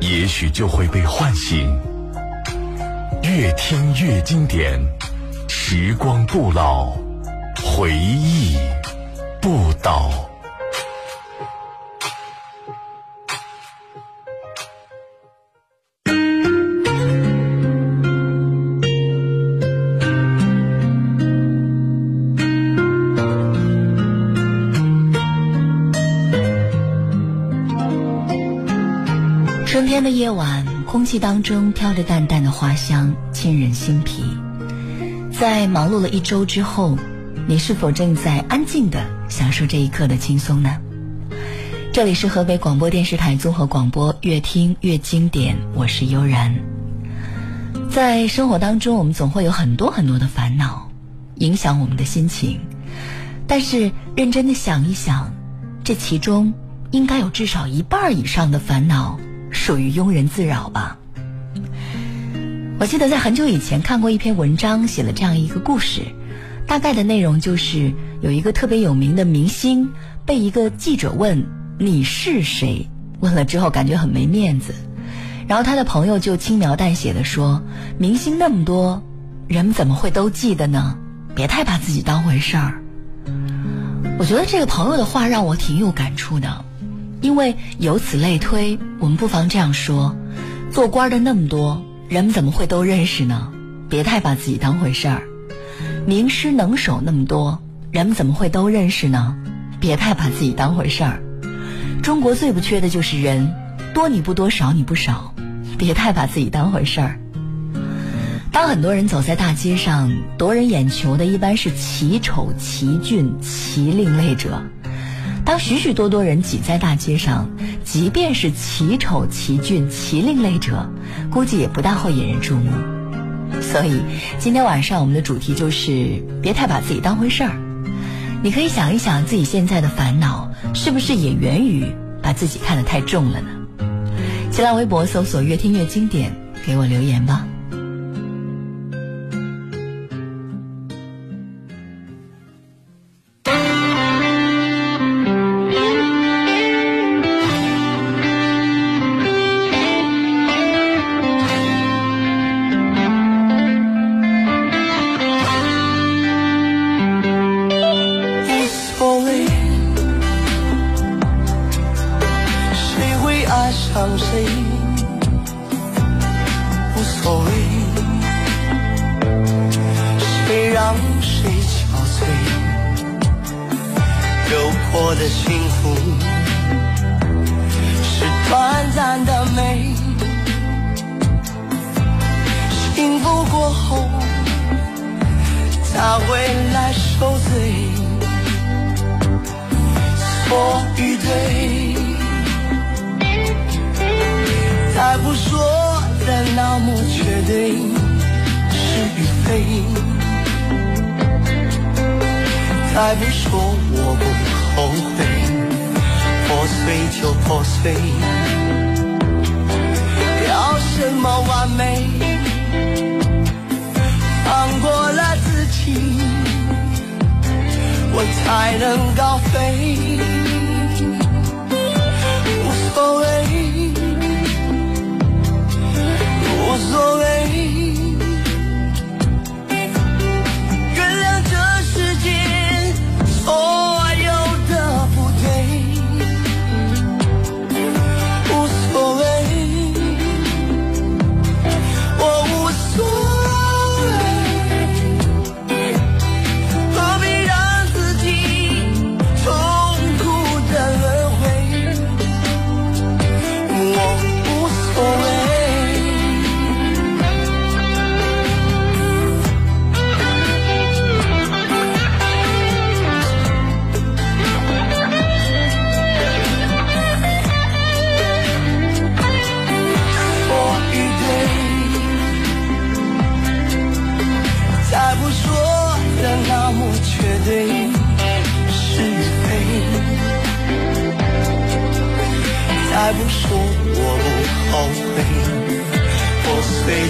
也许就会被唤醒。越听越经典，时光不老，回忆不倒。天的夜晚，空气当中飘着淡淡的花香，沁人心脾。在忙碌了一周之后，你是否正在安静的享受这一刻的轻松呢？这里是河北广播电视台综合广播，越听越经典，我是悠然。在生活当中，我们总会有很多很多的烦恼，影响我们的心情。但是认真的想一想，这其中应该有至少一半以上的烦恼。属于庸人自扰吧。我记得在很久以前看过一篇文章，写了这样一个故事，大概的内容就是有一个特别有名的明星被一个记者问你是谁，问了之后感觉很没面子，然后他的朋友就轻描淡写的说：“明星那么多，人们怎么会都记得呢？别太把自己当回事儿。”我觉得这个朋友的话让我挺有感触的。因为由此类推，我们不妨这样说：做官的那么多，人们怎么会都认识呢？别太把自己当回事儿。名师能手那么多，人们怎么会都认识呢？别太把自己当回事儿。中国最不缺的就是人，多你不多，少你不少，别太把自己当回事儿。当很多人走在大街上，夺人眼球的一般是奇丑、奇俊、奇另类者。当许许多多人挤在大街上，即便是奇丑、奇俊、奇另类者，估计也不大会引人注目。所以，今天晚上我们的主题就是别太把自己当回事儿。你可以想一想，自己现在的烦恼是不是也源于把自己看得太重了呢？新浪微博搜索“越听越经典”，给我留言吧。痛才会来受罪错与对再不说的那么绝对是与非再不说我不后悔破碎就破碎要什么完美放过了自己我才能高飞。无所谓无所谓。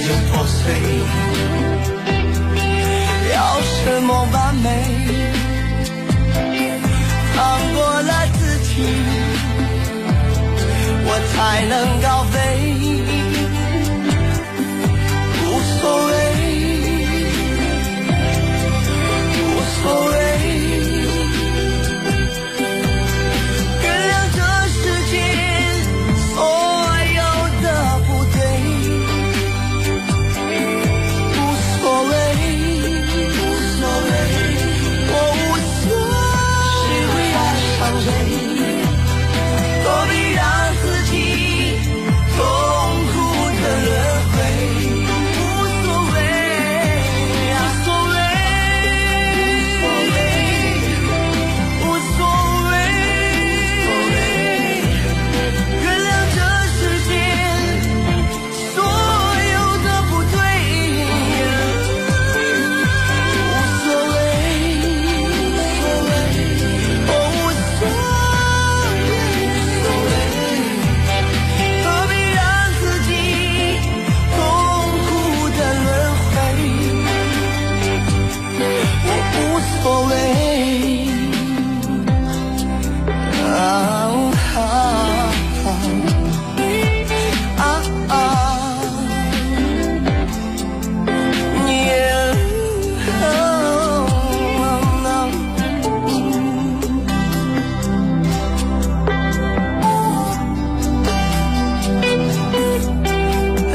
就破碎。要什么完美？放过了自己，我才能高飞。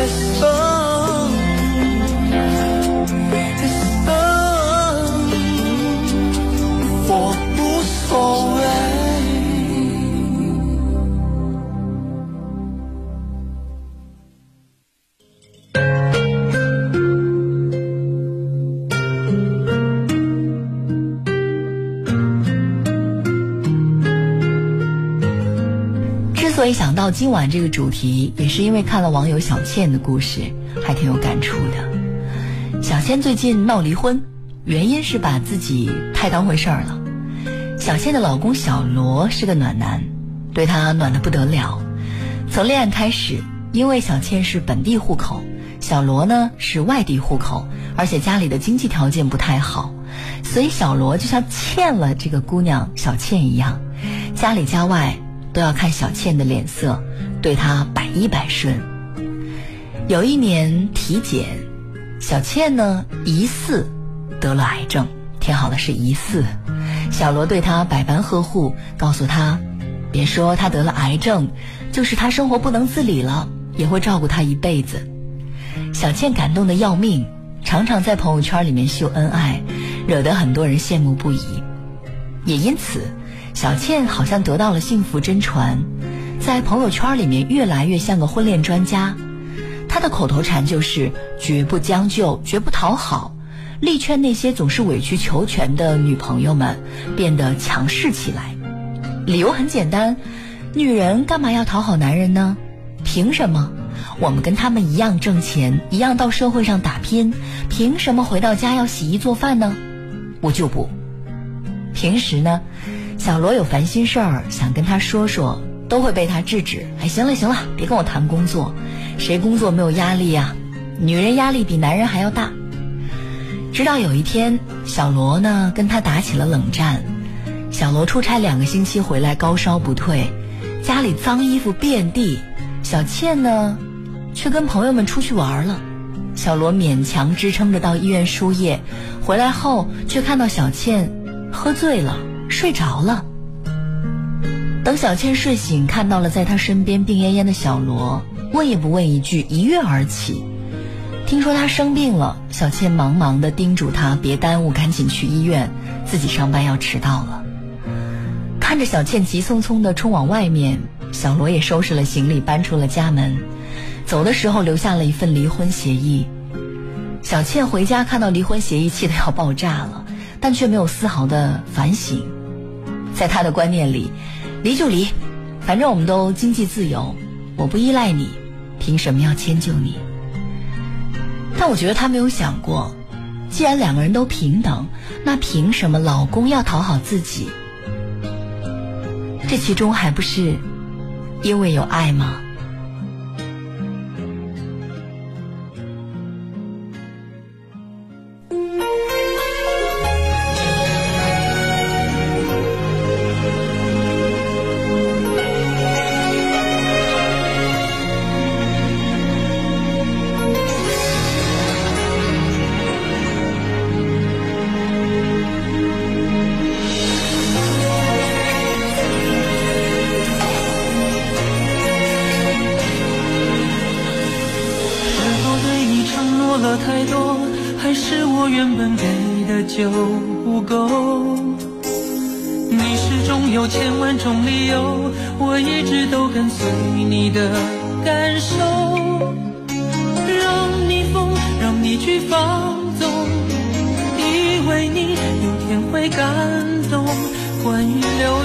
我到今晚这个主题，也是因为看了网友小倩的故事，还挺有感触的。小倩最近闹离婚，原因是把自己太当回事儿了。小倩的老公小罗是个暖男，对她暖得不得了。从恋爱开始，因为小倩是本地户口，小罗呢是外地户口，而且家里的经济条件不太好，所以小罗就像欠了这个姑娘小倩一样，家里家外都要看小倩的脸色，对她百依百顺。有一年体检，小倩呢疑似得了癌症，填好了是疑似。小罗对她百般呵护，告诉她，别说她得了癌症，就是她生活不能自理了，也会照顾她一辈子。小倩感动的要命，常常在朋友圈里面秀恩爱，惹得很多人羡慕不已。也因此，小倩好像得到了幸福真传，在朋友圈里面越来越像个婚恋专家。她的口头禅就是绝不将就，绝不讨好，力劝那些总是委曲求全的女朋友们变得强势起来。理由很简单，女人干嘛要讨好男人呢？凭什么？我们跟他们一样挣钱，一样到社会上打拼，凭什么回到家要洗衣做饭呢？我就不。平时呢，小罗有烦心事儿想跟他说说，都会被他制止。哎，行了行了，别跟我谈工作，谁工作没有压力呀？女人压力比男人还要大。直到有一天，小罗呢跟他打起了冷战。小罗出差两个星期回来，高烧不退，家里脏衣服遍地。小倩呢，却跟朋友们出去玩了。小罗勉强支撑着到医院输液，回来后却看到小倩喝醉了，睡着了。等小倩睡醒，看到了在她身边病恹恹的小罗，问也不问一句，一跃而起。听说他生病了，小倩忙忙的叮嘱他别耽误，赶紧去医院，自己上班要迟到了。看着小倩急匆匆的冲往外面，小罗也收拾了行李，搬出了家门。走的时候留下了一份离婚协议。小倩回家看到离婚协议，气得要爆炸了，但却没有丝毫的反省。在他的观念里，离就离，反正我们都经济自由，我不依赖你，凭什么要迁就你？但我觉得他没有想过，既然两个人都平等，那凭什么老公要讨好自己？这其中还不是因为有爱吗？就不够。你始终有千万种理由，我一直都跟随你的感受，让你疯，让你去放纵，以为你有天会感动。关于流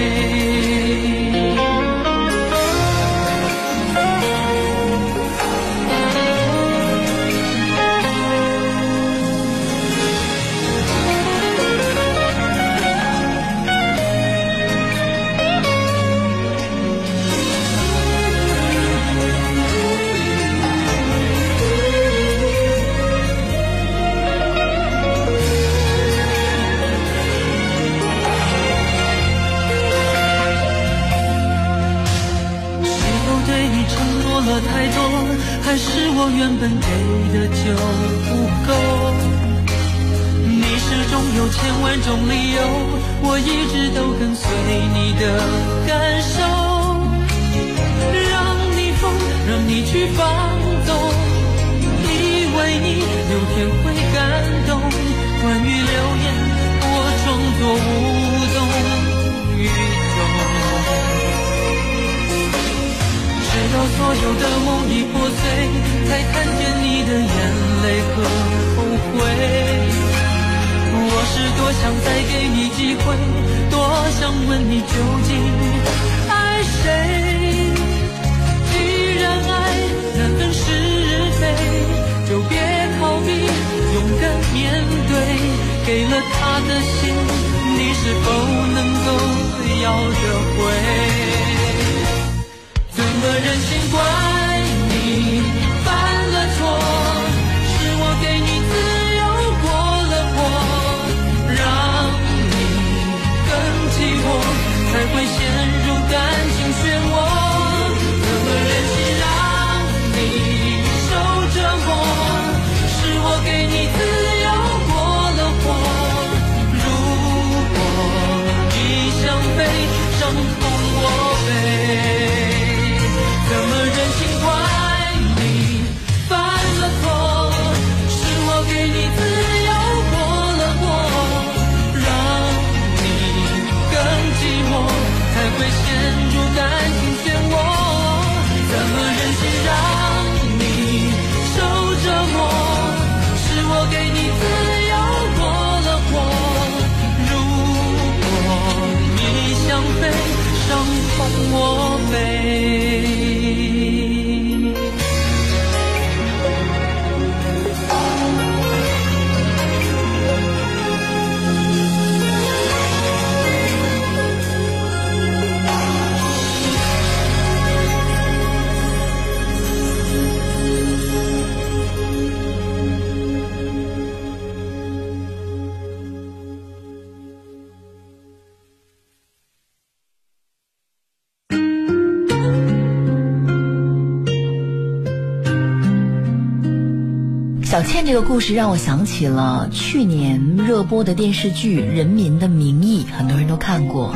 这个故事让我想起了去年热播的电视剧《人民的名义》，很多人都看过。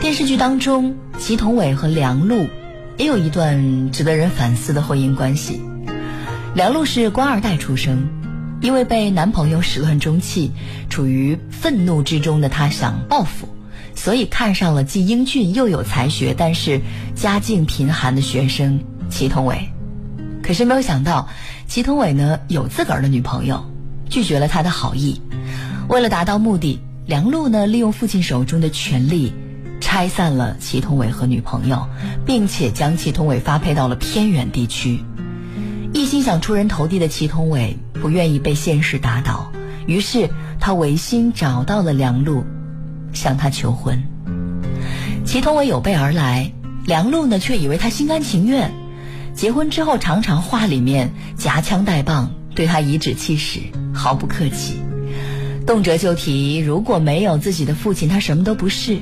电视剧当中，祁同伟和梁璐也有一段值得人反思的婚姻关系。梁璐是官二代出生，因为被男朋友始乱终弃，处于愤怒之中的她想报复，所以看上了既英俊又有才学，但是家境贫寒的学生祁同伟。可是没有想到，祁同伟呢有自个儿的女朋友，拒绝了他的好意。为了达到目的，梁璐呢利用父亲手中的权力，拆散了祁同伟和女朋友，并且将祁同伟发配到了偏远地区。一心想出人头地的祁同伟不愿意被现实打倒，于是他违心找到了梁璐，向她求婚。祁同伟有备而来，梁璐呢却以为他心甘情愿。结婚之后，常常话里面夹枪带棒，对他颐指气使，毫不客气，动辄就提如果没有自己的父亲，他什么都不是。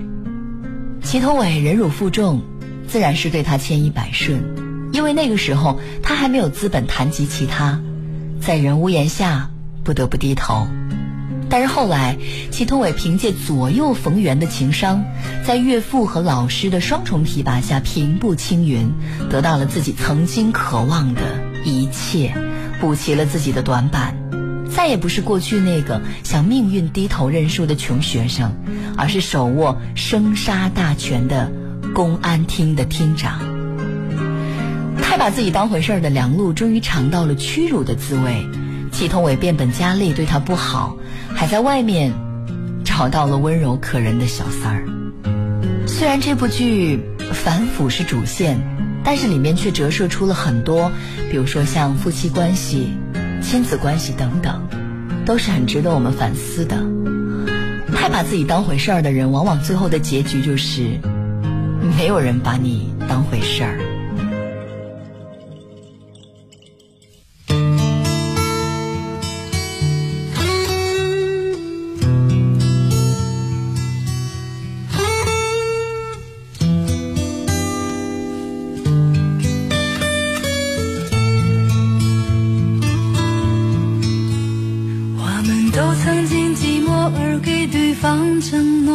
祁同伟忍辱负重，自然是对他千依百顺，因为那个时候他还没有资本谈及其他，在人屋檐下不得不低头。但是后来，祁同伟凭借左右逢源的情商，在岳父和老师的双重提拔下，平步青云，得到了自己曾经渴望的一切，补齐了自己的短板，再也不是过去那个向命运低头认输的穷学生，而是手握生杀大权的公安厅的厅长。太把自己当回事儿的梁璐，终于尝到了屈辱的滋味。祁同伟变本加厉对她不好，还在外面找到了温柔可人的小三儿。虽然这部剧反腐是主线，但是里面却折射出了很多，比如说像夫妻关系、亲子关系等等，都是很值得我们反思的。太把自己当回事儿的人，往往最后的结局就是没有人把你当回事儿。承诺，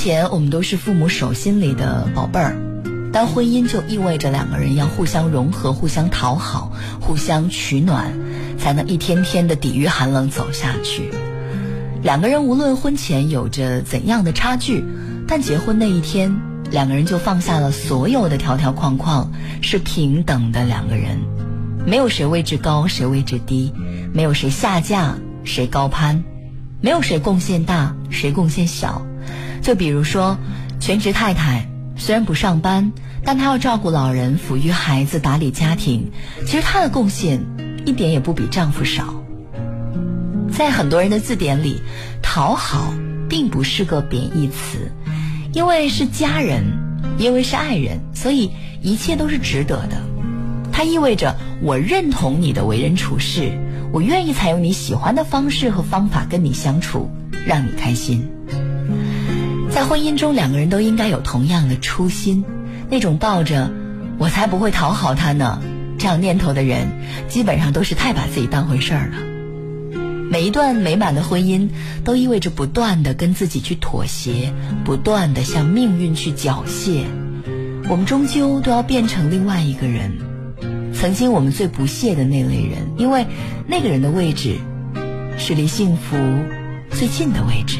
前，我们都是父母手心里的宝贝儿，但婚姻就意味着两个人要互相融合、互相讨好、互相取暖，才能一天天的抵御寒冷走下去。两个人无论婚前有着怎样的差距，但结婚那一天，两个人就放下了所有的条条框框，是平等的两个人，没有谁位置高，谁位置低，没有谁下嫁，谁高攀，没有谁贡献大，谁贡献小。就比如说，全职太太虽然不上班，但她要照顾老人、抚育孩子、打理家庭，其实她的贡献一点也不比丈夫少。在很多人的字典里，讨好并不是个贬义词，因为是家人，因为是爱人，所以一切都是值得的。它意味着我认同你的为人处事，我愿意采用你喜欢的方式和方法跟你相处，让你开心。在婚姻中，两个人都应该有同样的初心，那种抱着“我才不会讨好他呢”这样念头的人，基本上都是太把自己当回事儿了。每一段美满的婚姻，都意味着不断的跟自己去妥协，不断的向命运去缴械。我们终究都要变成另外一个人，曾经我们最不屑的那类人，因为那个人的位置，是离幸福最近的位置。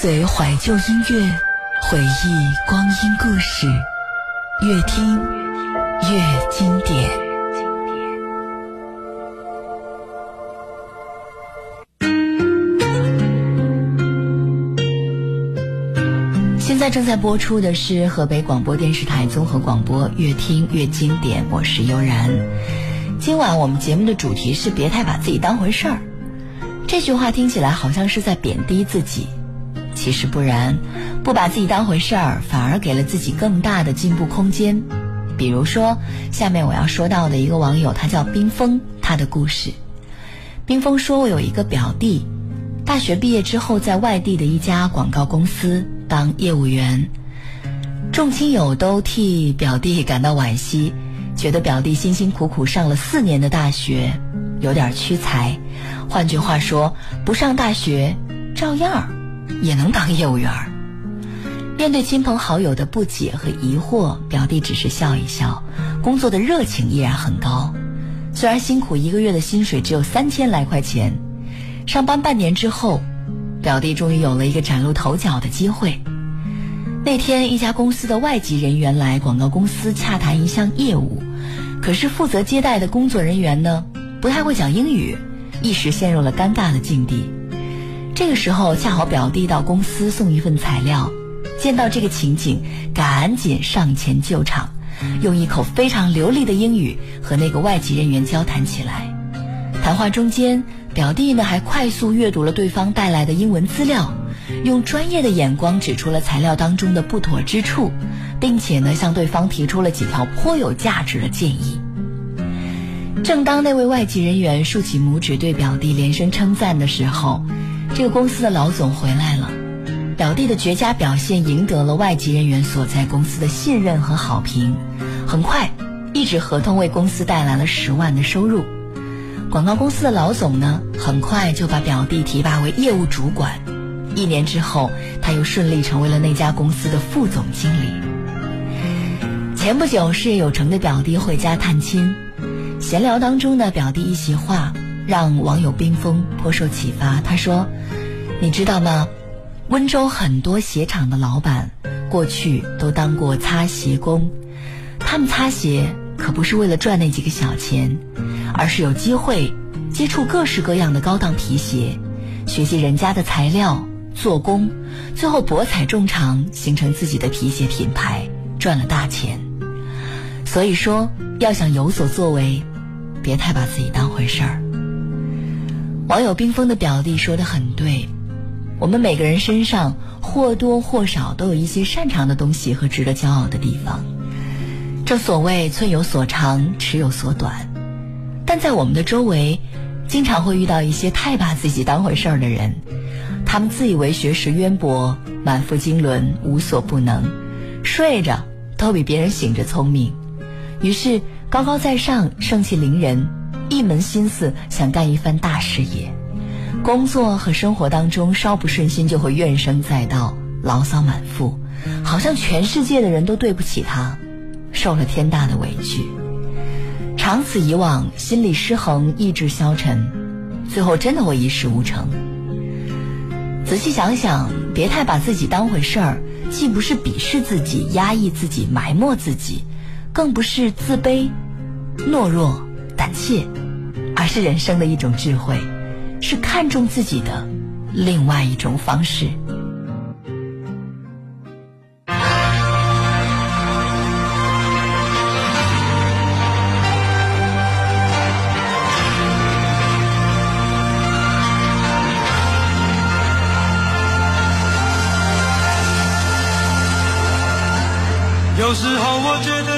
随怀旧音乐，回忆光阴故事，越听越经典。现在正在播出的是河北广播电视台综合广播《越听越经典》，我是悠然。今晚我们节目的主题是“别太把自己当回事儿”。这句话听起来好像是在贬低自己，其实不然，不把自己当回事儿，反而给了自己更大的进步空间。比如说，下面我要说到的一个网友，他叫冰峰，他的故事。冰峰说：“我有一个表弟，大学毕业之后在外地的一家广告公司当业务员，众亲友都替表弟感到惋惜，觉得表弟辛辛苦苦上了四年的大学，有点屈才。换句话说，不上大学，照样也能当业务员儿。面对亲朋好友的不解和疑惑，表弟只是笑一笑，工作的热情依然很高。虽然辛苦一个月的薪水只有三千来块钱，上班半年之后，表弟终于有了一个崭露头角的机会。那天，一家公司的外籍人员来广告公司洽谈一项业务，可是负责接待的工作人员呢，不太会讲英语，一时陷入了尴尬的境地。这个时候，恰好表弟到公司送一份材料，见到这个情景，赶紧上前救场，用一口非常流利的英语和那个外籍人员交谈起来。谈话中间，表弟呢还快速阅读了对方带来的英文资料，用专业的眼光指出了材料当中的不妥之处，并且呢向对方提出了几条颇有价值的建议。正当那位外籍人员竖起拇指对表弟连声称赞的时候，这个公司的老总回来了。表弟的绝佳表现赢得了外籍人员所在公司的信任和好评。很快，一纸合同为公司带来了十万的收入。广告公司的老总呢，很快就把表弟提拔为业务主管。一年之后，他又顺利成为了那家公司的副总经理。前不久，事业有成的表弟回家探亲，闲聊当中呢，表弟一席话让网友冰封颇受启发。他说：“你知道吗？温州很多鞋厂的老板过去都当过擦鞋工，他们擦鞋可不是为了赚那几个小钱，而是有机会接触各式各样的高档皮鞋，学习人家的材料、做工，最后博采众长，形成自己的皮鞋品牌，赚了大钱。所以说，要想有所作为，别太把自己当回事儿。网友冰封的表弟说的很对。我们每个人身上或多或少都有一些擅长的东西和值得骄傲的地方。正所谓寸有所长，尺有所短。但在我们的周围，经常会遇到一些太把自己当回事儿的人。他们自以为学识渊博，满腹经纶，无所不能，睡着都比别人醒着聪明。于是高高在上，盛气凌人，一门心思想干一番大事业。工作和生活当中稍不顺心就会怨声载道、牢骚满腹，好像全世界的人都对不起他，受了天大的委屈。长此以往，心理失衡，意志消沉，最后真的会一事无成。仔细想想，别太把自己当回事儿，既不是鄙视自己、压抑自己、埋没自己，更不是自卑、懦弱、胆怯而是人生的一种智慧是看重自己的另外一种方式。有时候我觉得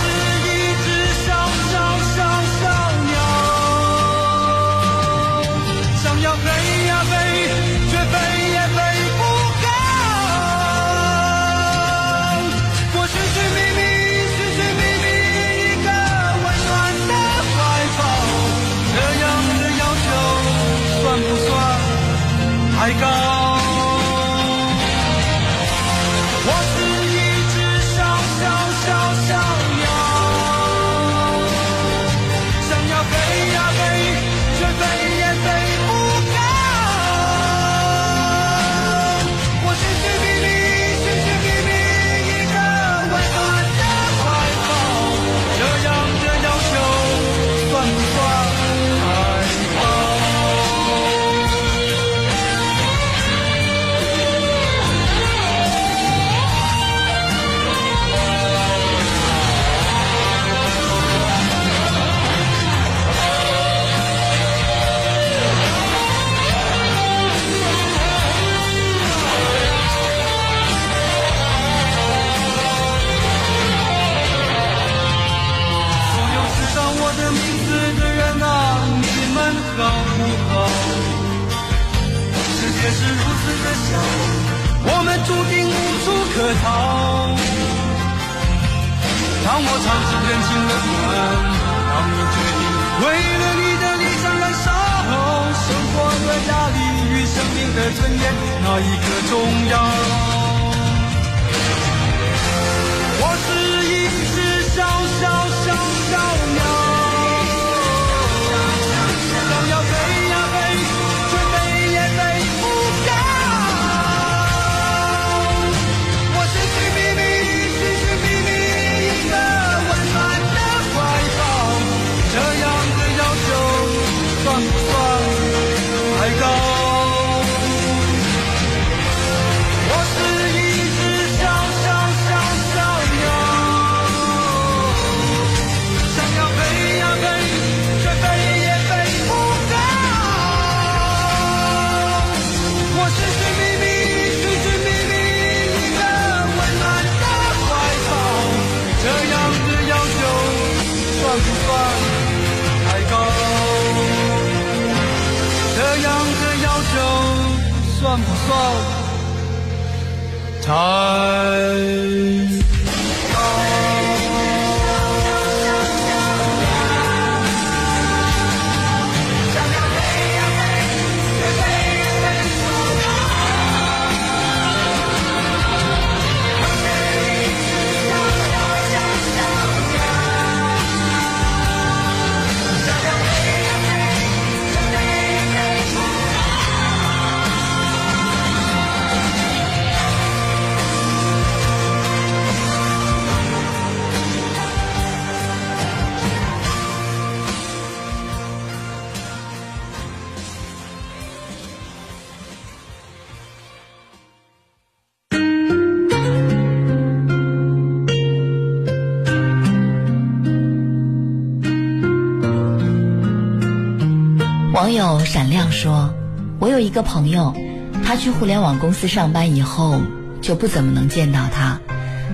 一个朋友，他去互联网公司上班以后，就不怎么能见到他。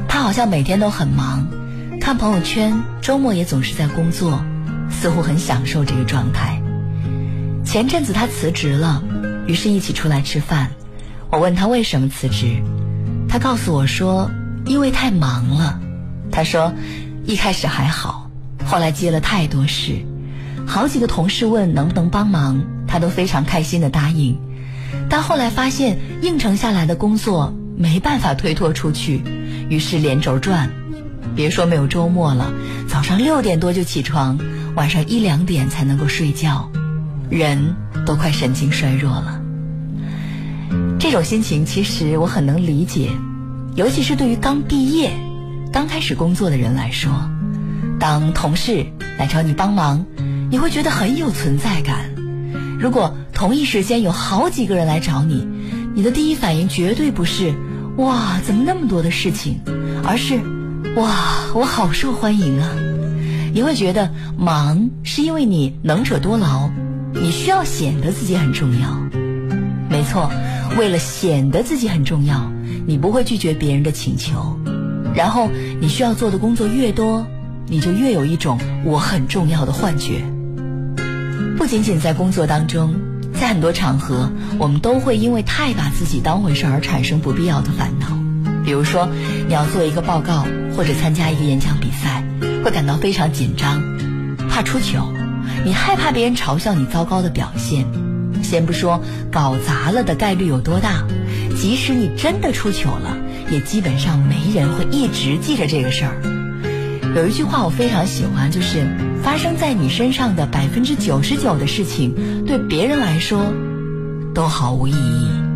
他好像每天都很忙，看朋友圈，周末也总是在工作，似乎很享受这个状态。前阵子他辞职了，于是一起出来吃饭。我问他为什么辞职，他告诉我说，因为太忙了。他说，一开始还好，后来接了太多事。”好几个同事问能不能帮忙，他都非常开心的答应。但后来发现应承下来的工作没办法推脱出去，于是连轴转。别说没有周末了，早上六点多就起床，晚上一两点才能够睡觉，人都快神经衰弱了。这种心情其实我很能理解，尤其是对于刚毕业、刚开始工作的人来说，当同事来找你帮忙，你会觉得很有存在感。如果同一时间有好几个人来找你，你的第一反应绝对不是“哇，怎么那么多的事情”，而是“哇，我好受欢迎啊”。你会觉得忙是因为你能者多劳，你需要显得自己很重要。没错，为了显得自己很重要，你不会拒绝别人的请求。然后你需要做的工作越多，你就越有一种我很重要的幻觉。不仅仅在工作当中，在很多场合，我们都会因为太把自己当回事而产生不必要的烦恼。比如说，你要做一个报告或者参加一个演讲比赛，会感到非常紧张，怕出糗，你害怕别人嘲笑你糟糕的表现。先不说搞砸了的概率有多大，即使你真的出糗了，也基本上没人会一直记着这个事儿。有一句话我非常喜欢，就是发生在你身上的百分之九十九的事情，对别人来说都毫无意义。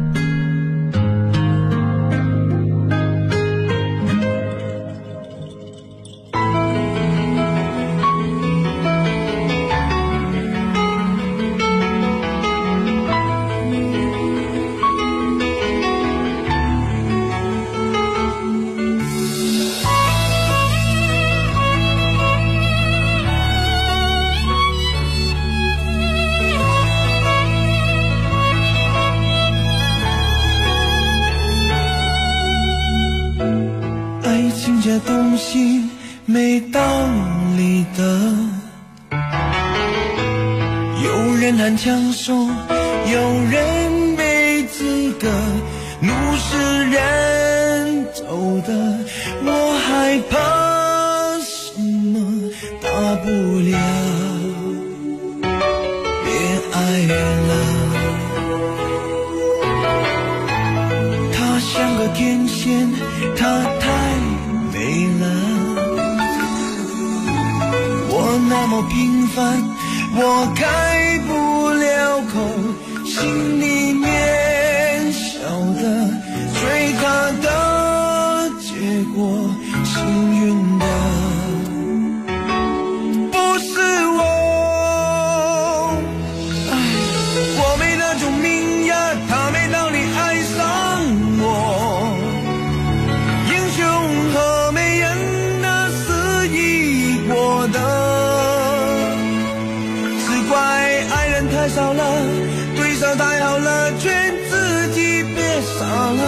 了，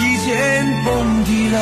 以前甭提了，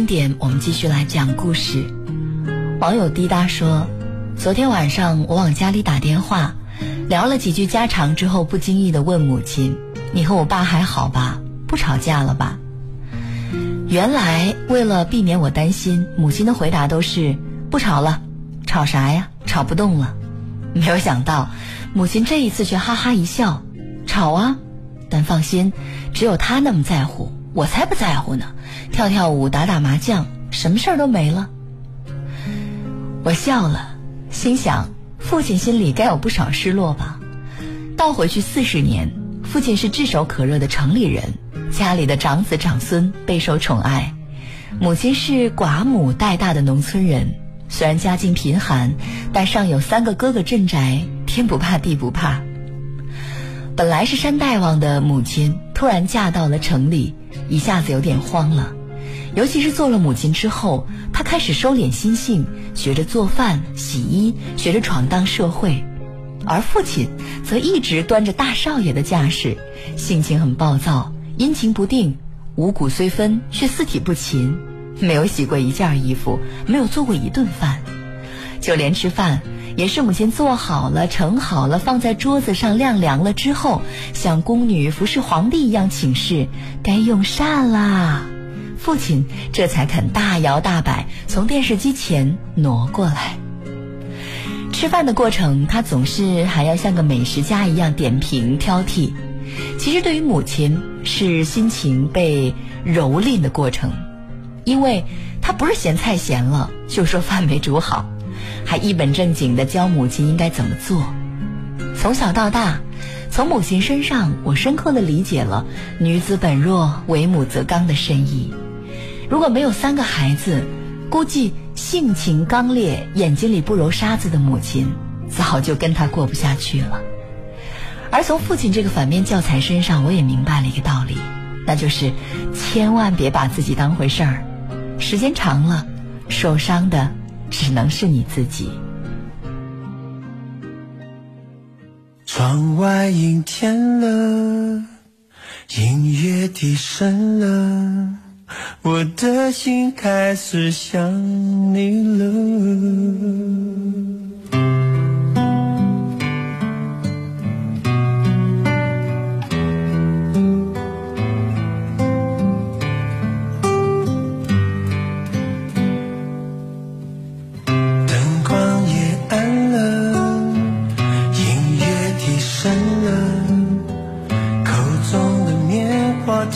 经典，我们继续来讲故事。网友滴答说，昨天晚上我往家里打电话，聊了几句家常之后，不经意的问母亲：“你和我爸还好吧？不吵架了吧？”原来为了避免我担心，母亲的回答都是“不吵了，吵啥呀？吵不动了。”没有想到，母亲这一次却哈哈一笑：“吵啊！但放心，只有他那么在乎，我才不在乎呢。跳跳舞，打打麻将，什么事儿都没了。”我笑了，心想，父亲心里该有不少失落吧。倒回去四十年，父亲是炙手可热的城里人，家里的长子长孙备受宠爱；母亲是寡母带大的农村人，虽然家境贫寒，但上有三个哥哥镇宅，天不怕地不怕。本来是山大王的母亲，突然嫁到了城里，一下子有点慌了。尤其是做了母亲之后，她开始收敛心性，学着做饭、洗衣，学着闯荡社会；而父亲则一直端着大少爷的架势，性情很暴躁，阴晴不定，五谷虽分，却四体不勤，没有洗过一件衣服，没有做过一顿饭，就连吃饭也是母亲做好了、盛好了，放在桌子上晾凉了之后，像宫女服侍皇帝一样请示：“该用膳啦。”父亲这才肯大摇大摆从电视机前挪过来。吃饭的过程，他总是还要像个美食家一样点评挑剔。其实对于母亲，是心情被蹂躏的过程，因为他不是嫌菜咸了，就说饭没煮好，还一本正经地教母亲应该怎么做。从小到大，从母亲身上，我深刻地理解了“女子本弱，为母则刚”的深意。如果没有三个孩子，估计性情刚烈、眼睛里不揉沙子的母亲，早就跟他过不下去了。而从父亲这个反面教材身上，我也明白了一个道理，那就是千万别把自己当回事儿，时间长了，受伤的只能是你自己。窗外阴天了，音乐低声了，我的心开始想你了。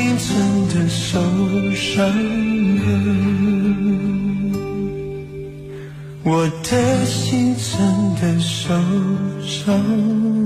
心真的受伤。了，我的心真的受伤。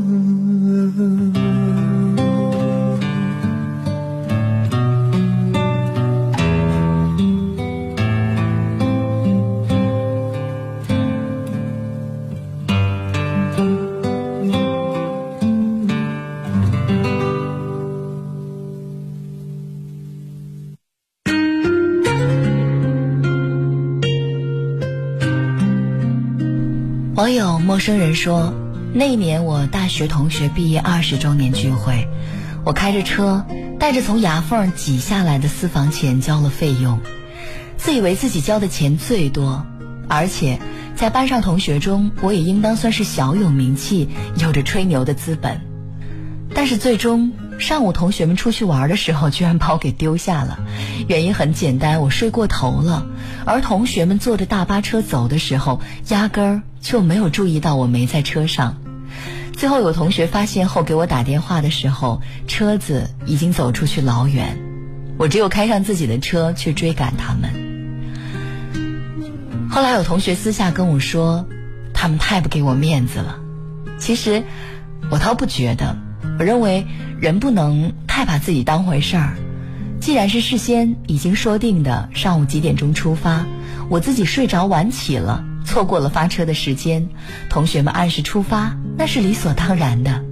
陌生人说，那一年我大学同学毕业二十周年聚会，我开着车，带着从牙缝挤下来的私房钱交了费用，自以为自己交的钱最多，而且在班上同学中，我也应当算是小有名气，有着吹牛的资本。但是最终上午同学们出去玩的时候，居然把我给丢下了。原因很简单，我睡过头了。而同学们坐着大巴车走的时候，压根儿就没有注意到我没在车上。最后有同学发现后给我打电话的时候，车子已经走出去老远，我只有开上自己的车去追赶他们。后来有同学私下跟我说，他们太不给我面子了。其实我倒不觉得。我认为人不能太把自己当回事儿。既然是事先已经说定的上午几点钟出发，我自己睡着晚起了，错过了发车的时间，同学们按时出发，那是理所当然的。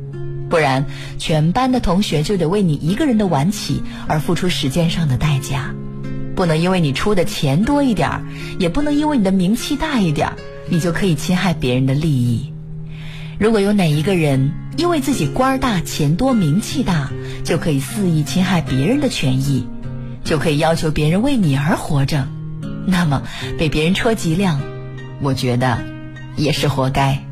不然，全班的同学就得为你一个人的晚起而付出时间上的代价。不能因为你出的钱多一点儿，也不能因为你的名气大一点儿，你就可以侵害别人的利益。如果有哪一个人因为自己官大、钱多、名气大，就可以肆意侵害别人的权益，就可以要求别人为你而活着，那么被别人戳脊梁，我觉得也是活该。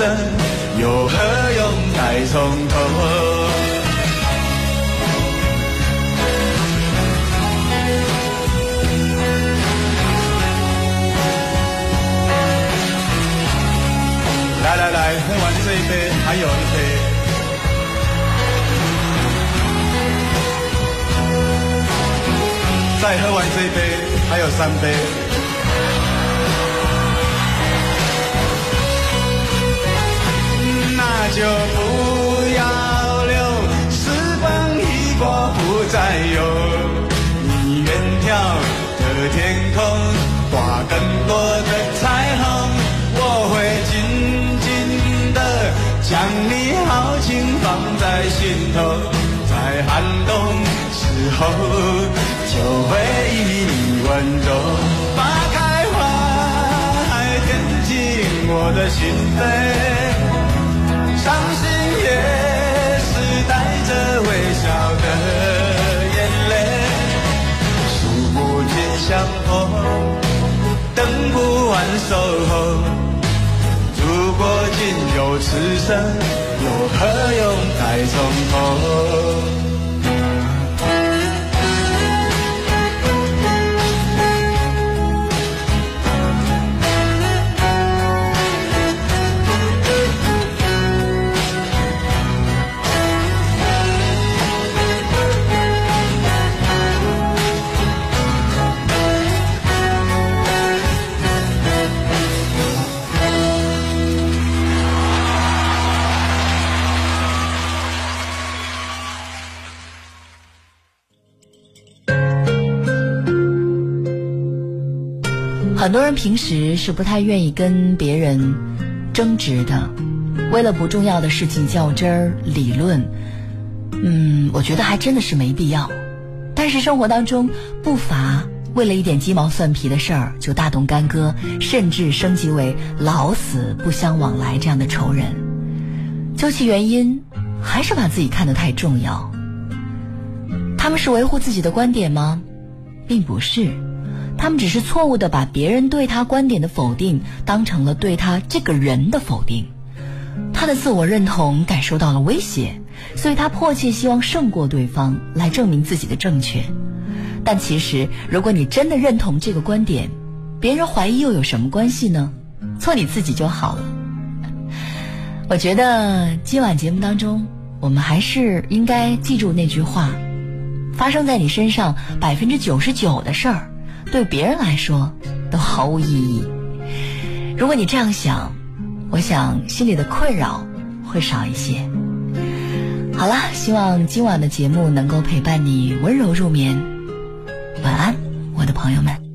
生，又何用再从头？来来来，喝完这一杯，还有一杯。再喝完这一杯，还有三杯。就不要留，时光一过不再有。你远眺的天空，挂更多的彩虹，我会紧紧的将你豪情放在心头，在寒冬时候就会以你温柔花开花，填进我的心扉。相逢，等不完守候。如果仅有此生，又何用再从头？很多人平时是不太愿意跟别人争执的，为了不重要的事情较真儿、理论，嗯，我觉得还真的是没必要。但是生活当中不乏为了一点鸡毛蒜皮的事儿就大动干戈，甚至升级为老死不相往来这样的仇人。究其原因，还是把自己看得太重要。他们是维护自己的观点吗？并不是。他们只是错误的把别人对他观点的否定当成了对他这个人的否定，他的自我认同感受到了威胁，所以他迫切希望胜过对方来证明自己的正确。但其实，如果你真的认同这个观点，别人怀疑又有什么关系呢？做你自己就好了。我觉得今晚节目当中，我们还是应该记住那句话：发生在你身上百分之九十九的事儿。对别人来说都毫无意义。如果你这样想，我想心里的困扰会少一些。好了，希望今晚的节目能够陪伴你温柔入眠。晚安，我的朋友们。